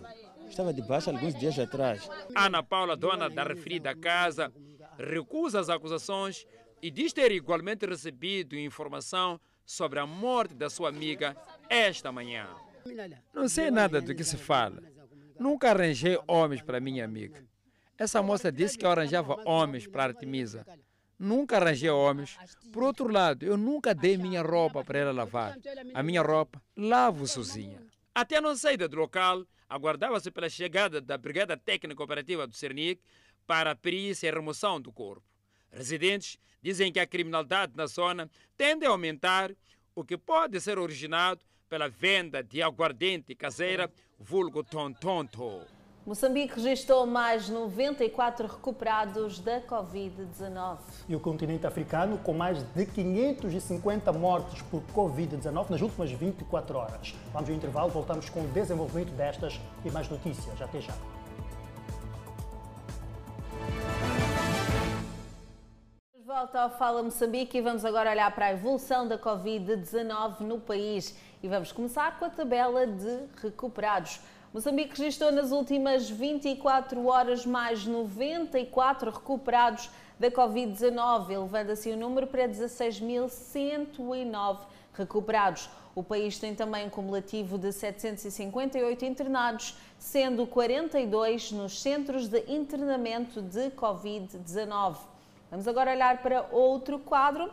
Estava de baixa alguns dias atrás. Ana Paula, dona da referida casa, recusa as acusações e diz ter igualmente recebido informação sobre a morte da sua amiga esta manhã. Não sei nada do que se fala. Nunca arranjei homens para minha amiga. Essa moça disse que eu arranjava homens para Artemisa. Nunca arranjei homens. Por outro lado, eu nunca dei minha roupa para ela lavar. A minha roupa lavo sozinha. Até a não saída do local, aguardava-se pela chegada da Brigada Técnica Operativa do Cernic para a perícia e remoção do corpo. Residentes dizem que a criminalidade na zona tende a aumentar, o que pode ser originado pela venda de aguardente caseira, vulgo tontonto. Moçambique registrou mais 94 recuperados da Covid-19. E o continente africano com mais de 550 mortes por Covid-19 nas últimas 24 horas. Vamos ao intervalo, voltamos com o desenvolvimento destas e mais notícias. Até já. Volta ao Fala Moçambique e vamos agora olhar para a evolução da Covid-19 no país. E vamos começar com a tabela de recuperados. Moçambique registrou nas últimas 24 horas mais 94 recuperados da Covid-19, elevando assim o número para 16.109 recuperados. O país tem também um cumulativo de 758 internados, sendo 42 nos centros de internamento de Covid-19. Vamos agora olhar para outro quadro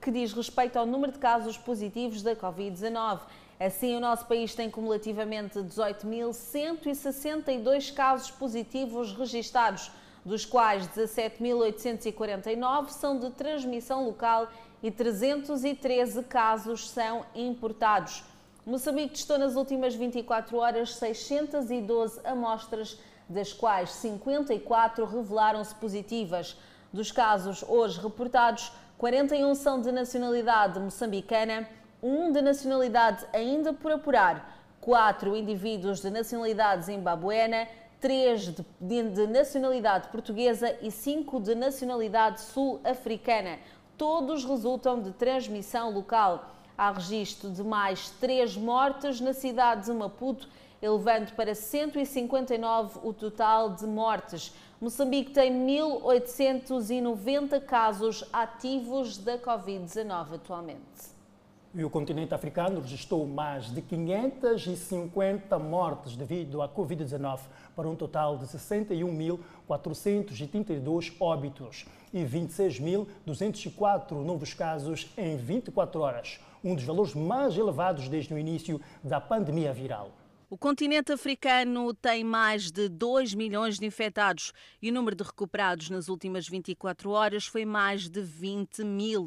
que diz respeito ao número de casos positivos da Covid-19. Assim, o nosso país tem cumulativamente 18.162 casos positivos registados, dos quais 17.849 são de transmissão local e 313 casos são importados. Moçambique testou nas últimas 24 horas 612 amostras, das quais 54 revelaram-se positivas. Dos casos hoje reportados, 41 são de nacionalidade moçambicana, um de nacionalidade ainda por apurar, quatro indivíduos de nacionalidade zimbabuena, três de, de, de nacionalidade portuguesa e cinco de nacionalidade sul-africana. Todos resultam de transmissão local. Há registro de mais três mortes na cidade de Maputo, elevando para 159 o total de mortes. Moçambique tem 1.890 casos ativos da Covid-19 atualmente. E o continente africano registrou mais de 550 mortes devido à Covid-19, para um total de 61.432 óbitos e 26.204 novos casos em 24 horas, um dos valores mais elevados desde o início da pandemia viral. O continente africano tem mais de 2 milhões de infectados e o número de recuperados nas últimas 24 horas foi mais de 20 mil.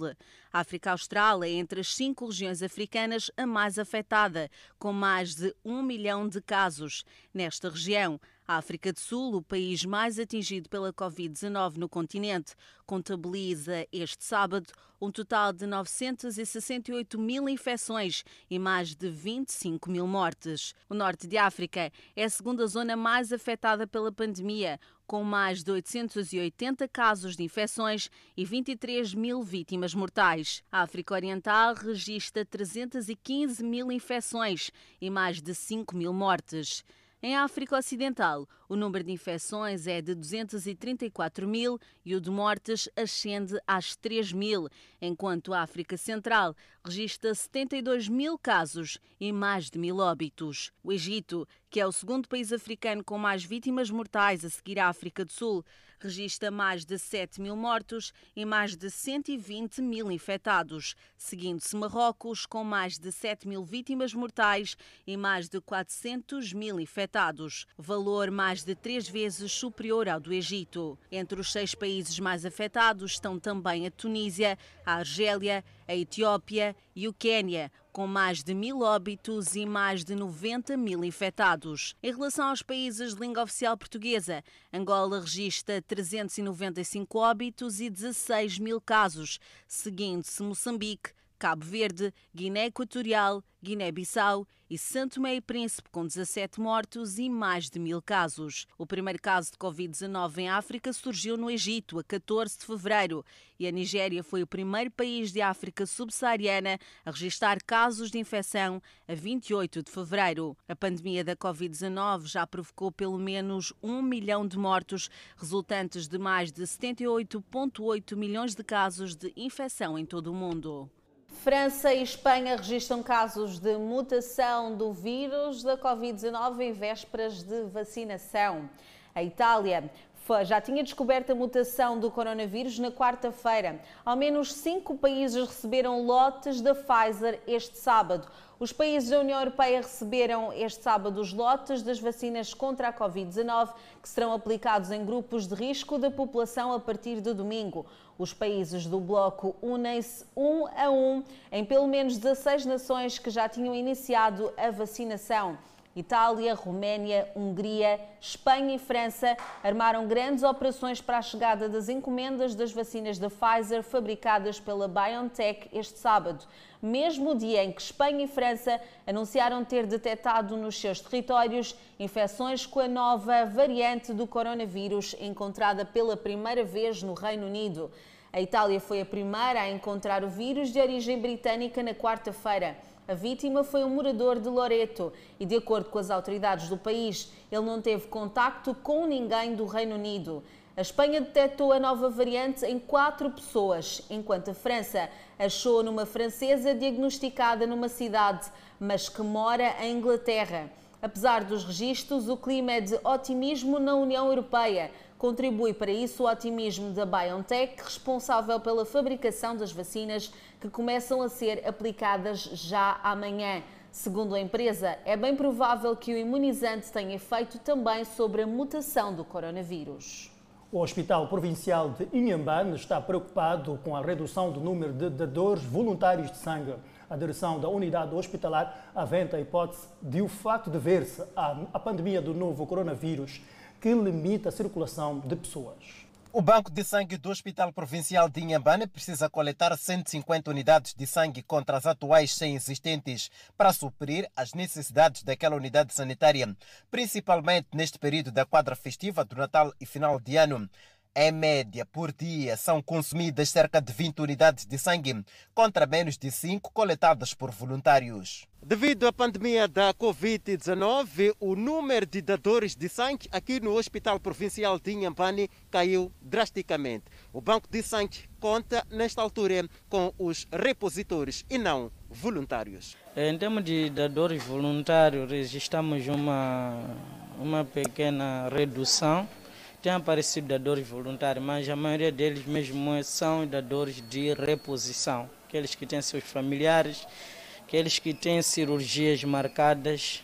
A África Austral é entre as cinco regiões africanas a mais afetada, com mais de 1 milhão de casos. Nesta região, a África do Sul, o país mais atingido pela Covid-19 no continente, contabiliza este sábado um total de 968 mil infecções e mais de 25 mil mortes. O norte de África é a segunda zona mais afetada pela pandemia, com mais de 880 casos de infecções e 23 mil vítimas mortais. A África Oriental registra 315 mil infecções e mais de 5 mil mortes. Em África Ocidental, o número de infecções é de 234 mil e o de mortes ascende às 3 mil, enquanto a África Central registra 72 mil casos e mais de mil óbitos. O Egito, que é o segundo país africano com mais vítimas mortais a seguir à África do Sul, registra mais de 7 mil mortos e mais de 120 mil infectados, seguindo-se Marrocos com mais de 7 mil vítimas mortais e mais de 400 mil infectados, valor mais de três vezes superior ao do Egito. Entre os seis países mais afetados estão também a Tunísia, a Argélia, a Etiópia e o Quênia, com mais de mil óbitos e mais de 90 mil infectados. Em relação aos países de língua oficial portuguesa, Angola registra 395 óbitos e 16 mil casos, seguindo-se Moçambique, Cabo Verde, Guiné Equatorial, Guiné-Bissau e Santo Tomé e Príncipe, com 17 mortos e mais de mil casos. O primeiro caso de Covid-19 em África surgiu no Egito, a 14 de fevereiro, e a Nigéria foi o primeiro país de África subsaariana a registrar casos de infecção a 28 de fevereiro. A pandemia da Covid-19 já provocou pelo menos um milhão de mortos, resultantes de mais de 78,8 milhões de casos de infecção em todo o mundo. França e Espanha registram casos de mutação do vírus da Covid-19 em vésperas de vacinação. A Itália já tinha descoberto a mutação do coronavírus na quarta-feira. Ao menos cinco países receberam lotes da Pfizer este sábado. Os países da União Europeia receberam este sábado os lotes das vacinas contra a Covid-19, que serão aplicados em grupos de risco da população a partir de domingo. Os países do bloco unem-se um a um em pelo menos 16 nações que já tinham iniciado a vacinação. Itália, Roménia, Hungria, Espanha e França armaram grandes operações para a chegada das encomendas das vacinas da Pfizer fabricadas pela BioNTech este sábado, mesmo dia em que Espanha e França anunciaram ter detectado nos seus territórios infecções com a nova variante do coronavírus encontrada pela primeira vez no Reino Unido. A Itália foi a primeira a encontrar o vírus de origem britânica na quarta-feira. A vítima foi um morador de Loreto e, de acordo com as autoridades do país, ele não teve contacto com ninguém do Reino Unido. A Espanha detectou a nova variante em quatro pessoas, enquanto a França achou numa francesa diagnosticada numa cidade, mas que mora em Inglaterra. Apesar dos registros, o clima é de otimismo na União Europeia, Contribui para isso o otimismo da BioNTech, responsável pela fabricação das vacinas que começam a ser aplicadas já amanhã. Segundo a empresa, é bem provável que o imunizante tenha efeito também sobre a mutação do coronavírus. O Hospital Provincial de Inhambane está preocupado com a redução do número de dadores voluntários de sangue. A direção da unidade hospitalar aventa a hipótese de o facto de ver-se a pandemia do novo coronavírus que limita a circulação de pessoas. O Banco de Sangue do Hospital Provincial de Inhambane precisa coletar 150 unidades de sangue contra as atuais 100 existentes para suprir as necessidades daquela unidade sanitária, principalmente neste período da quadra festiva do Natal e final de ano. Em média, por dia, são consumidas cerca de 20 unidades de sangue, contra menos de 5 coletadas por voluntários. Devido à pandemia da Covid-19, o número de dadores de sangue aqui no Hospital Provincial de Inhambane caiu drasticamente. O Banco de Sangue conta, nesta altura, com os repositores e não voluntários. Em termos de dadores voluntários, registramos uma, uma pequena redução tem aparecido dadores voluntários, mas a maioria deles mesmo são dadores de reposição, aqueles que têm seus familiares, aqueles que têm cirurgias marcadas.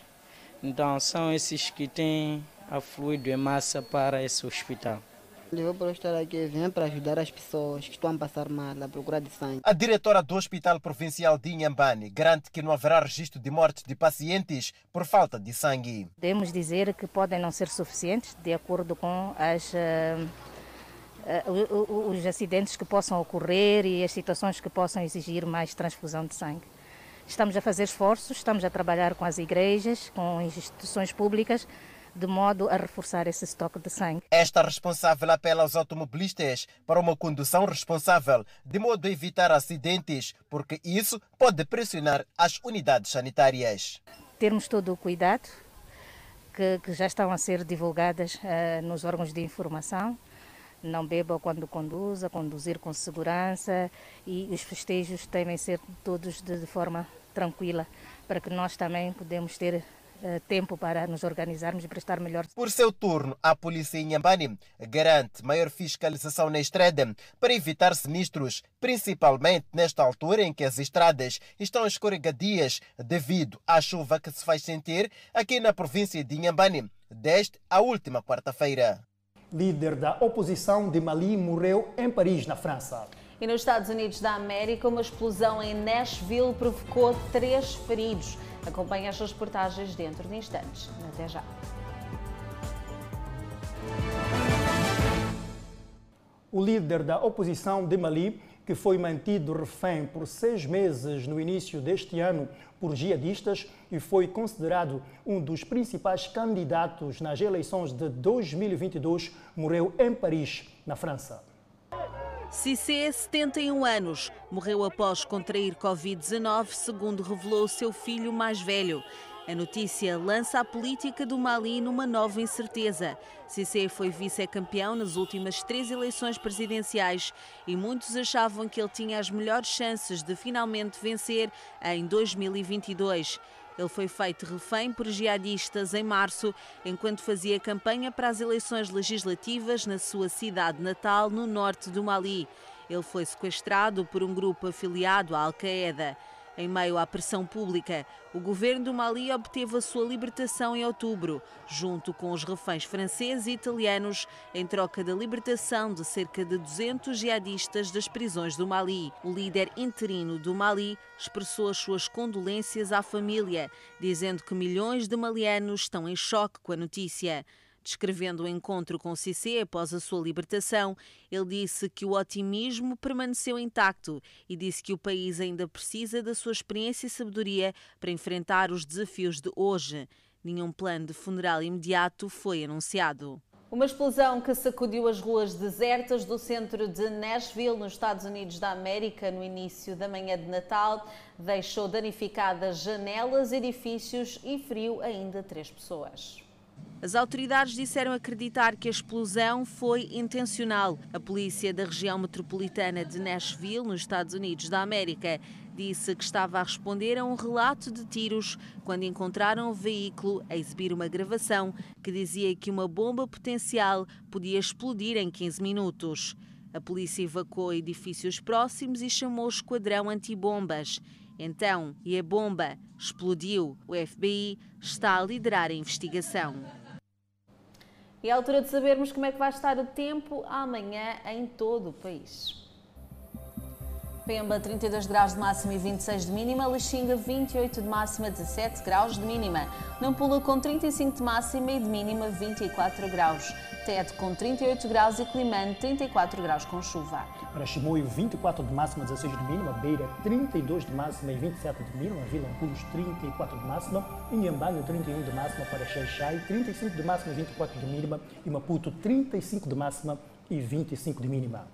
Então são esses que têm afluído em massa para esse hospital. Eu vou estar aqui, vem para ajudar as pessoas que estão a passar mal, a procura de sangue. A diretora do Hospital Provincial de Inhambane garante que não haverá registro de mortes de pacientes por falta de sangue. Podemos dizer que podem não ser suficientes, de acordo com as, uh, uh, os acidentes que possam ocorrer e as situações que possam exigir mais transfusão de sangue. Estamos a fazer esforços, estamos a trabalhar com as igrejas, com instituições públicas, de modo a reforçar esse estoque de sangue. Esta responsável apela aos automobilistas para uma condução responsável, de modo a evitar acidentes, porque isso pode pressionar as unidades sanitárias. Termos todo o cuidado que, que já estão a ser divulgadas uh, nos órgãos de informação. Não beba quando conduza, conduzir com segurança e os festejos devem ser todos de, forma tranquila para que nós também podemos ter tempo para nos organizarmos e prestar melhor. Por seu turno, a polícia em Inhambane garante maior fiscalização na estrada para evitar sinistros, principalmente nesta altura em que as estradas estão escorregadias devido à chuva que se faz sentir aqui na província de Inhambane desde a última quarta-feira. Líder da oposição de Mali morreu em Paris, na França. E nos Estados Unidos da América, uma explosão em Nashville provocou três feridos. Acompanhe as reportagens dentro de instantes. Até já. O líder da oposição de Mali, que foi mantido refém por seis meses no início deste ano por jihadistas e foi considerado um dos principais candidatos nas eleições de 2022, morreu em Paris, na França. Cissé, 71 anos, morreu após contrair Covid-19, segundo revelou seu filho mais velho. A notícia lança a política do Mali numa nova incerteza. Cissé foi vice-campeão nas últimas três eleições presidenciais e muitos achavam que ele tinha as melhores chances de finalmente vencer em 2022. Ele foi feito refém por jihadistas em março, enquanto fazia campanha para as eleições legislativas na sua cidade natal, no norte do Mali. Ele foi sequestrado por um grupo afiliado à Al-Qaeda. Em meio à pressão pública, o governo do Mali obteve a sua libertação em outubro, junto com os reféns franceses e italianos, em troca da libertação de cerca de 200 jihadistas das prisões do Mali. O líder interino do Mali expressou as suas condolências à família, dizendo que milhões de malianos estão em choque com a notícia. Descrevendo o encontro com Cissé após a sua libertação, ele disse que o otimismo permaneceu intacto e disse que o país ainda precisa da sua experiência e sabedoria para enfrentar os desafios de hoje. Nenhum plano de funeral imediato foi anunciado. Uma explosão que sacudiu as ruas desertas do centro de Nashville, nos Estados Unidos da América, no início da manhã de Natal, deixou danificadas janelas, edifícios e feriu ainda três pessoas. As autoridades disseram acreditar que a explosão foi intencional. A polícia da região metropolitana de Nashville, nos Estados Unidos da América, disse que estava a responder a um relato de tiros quando encontraram o veículo a exibir uma gravação que dizia que uma bomba potencial podia explodir em 15 minutos. A polícia evacuou edifícios próximos e chamou o esquadrão antibombas. Então, e a bomba explodiu. O FBI está a liderar a investigação. E é a altura de sabermos como é que vai estar o tempo amanhã em todo o país. Pemba, 32 graus de máxima e 26 de mínima. Lixinga, 28 de máxima, 17 graus de mínima. Nampula, com 35 de máxima e de mínima, 24 graus. Tete, com 38 graus e Climane, 34 graus com chuva. Para Chimoio, 24 de máxima, 16 de mínima. Beira, 32 de máxima e 27 de mínima. Vila Ampulos, 34 de máxima. Inhambane, 31 de máxima. Para Xaixai, 35 de máxima e 24 de mínima. E Maputo, 35 de máxima e 25 de mínima.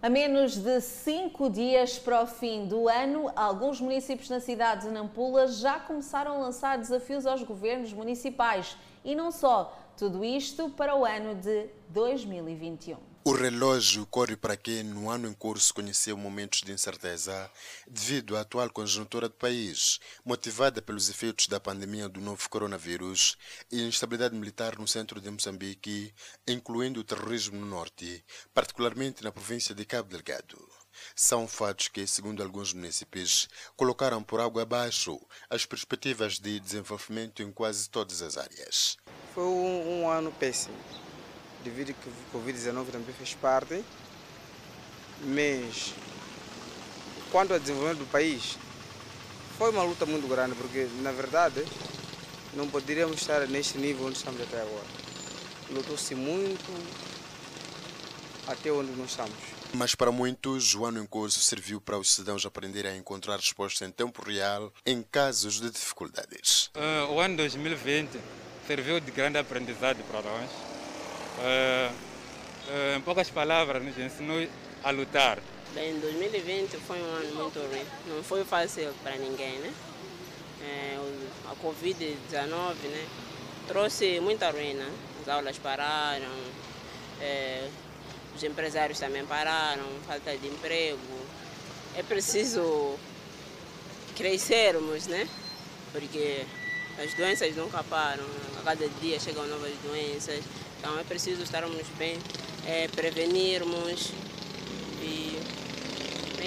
A menos de cinco dias para o fim do ano, alguns municípios na cidade de Nampula já começaram a lançar desafios aos governos municipais. E não só, tudo isto para o ano de 2021. O relógio corre para quem, no ano em curso, conheceu momentos de incerteza devido à atual conjuntura do país, motivada pelos efeitos da pandemia do novo coronavírus e instabilidade militar no centro de Moçambique, incluindo o terrorismo no norte, particularmente na província de Cabo Delgado. São fatos que, segundo alguns municípios, colocaram por água abaixo as perspectivas de desenvolvimento em quase todas as áreas. Foi um, um ano péssimo devido que o Covid-19 também fez parte, mas quanto ao desenvolvimento do país, foi uma luta muito grande, porque na verdade não poderíamos estar neste nível onde estamos até agora. Lutou-se muito até onde nós estamos. Mas para muitos, o ano em curso serviu para os cidadãos aprenderem a encontrar respostas em tempo real em casos de dificuldades. Uh, o ano 2020 serviu de grande aprendizado para nós Uh, uh, em poucas palavras, nos ensinou a lutar. Bem, 2020 foi um ano muito ruim. Não foi fácil para ninguém, né? É, a Covid-19 né, trouxe muita ruína. As aulas pararam, é, os empresários também pararam, falta de emprego. É preciso crescermos, né? porque as doenças nunca param, a cada dia chegam novas doenças, então é preciso estarmos bem, é, prevenirmos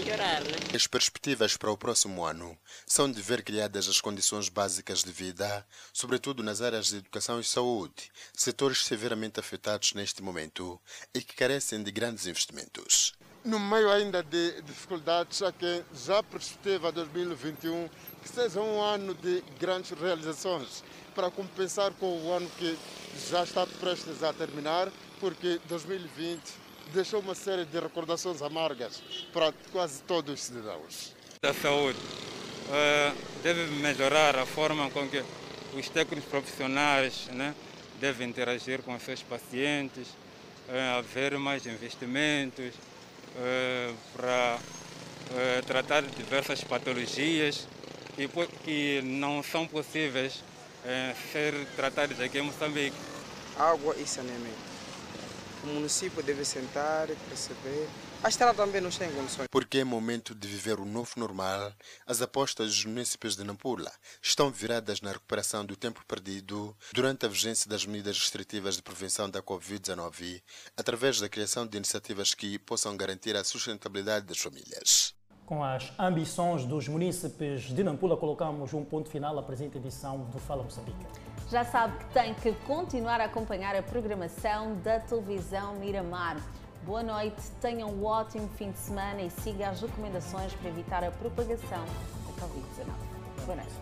melhorar. Né? As perspectivas para o próximo ano são de ver criadas as condições básicas de vida, sobretudo nas áreas de educação e saúde, setores severamente afetados neste momento e que carecem de grandes investimentos. No meio ainda de dificuldades, a quem já perspectiva 2021 que seja um ano de grandes realizações para compensar com o ano que já está prestes a terminar, porque 2020 deixou uma série de recordações amargas para quase todos os cidadãos. Da saúde uh, deve melhorar a forma com que os técnicos profissionais né, devem interagir com os seus pacientes, uh, haver mais investimentos uh, para tratar diversas patologias que, que não são possíveis ser tratadas aqui em Moçambique. Água e saneamento o município deve sentar e perceber. A estrada também não está em condições. Porque é momento de viver o novo normal, as apostas dos municípios de Nampula estão viradas na recuperação do tempo perdido durante a vigência das medidas restritivas de prevenção da Covid-19, através da criação de iniciativas que possam garantir a sustentabilidade das famílias. Com as ambições dos munícipes de Nampula, colocamos um ponto final à presente edição do Fala Moçambique. Já sabe que tem que continuar a acompanhar a programação da televisão Miramar. Boa noite, tenham um ótimo fim de semana e siga as recomendações para evitar a propagação da Covid-19. Boa noite.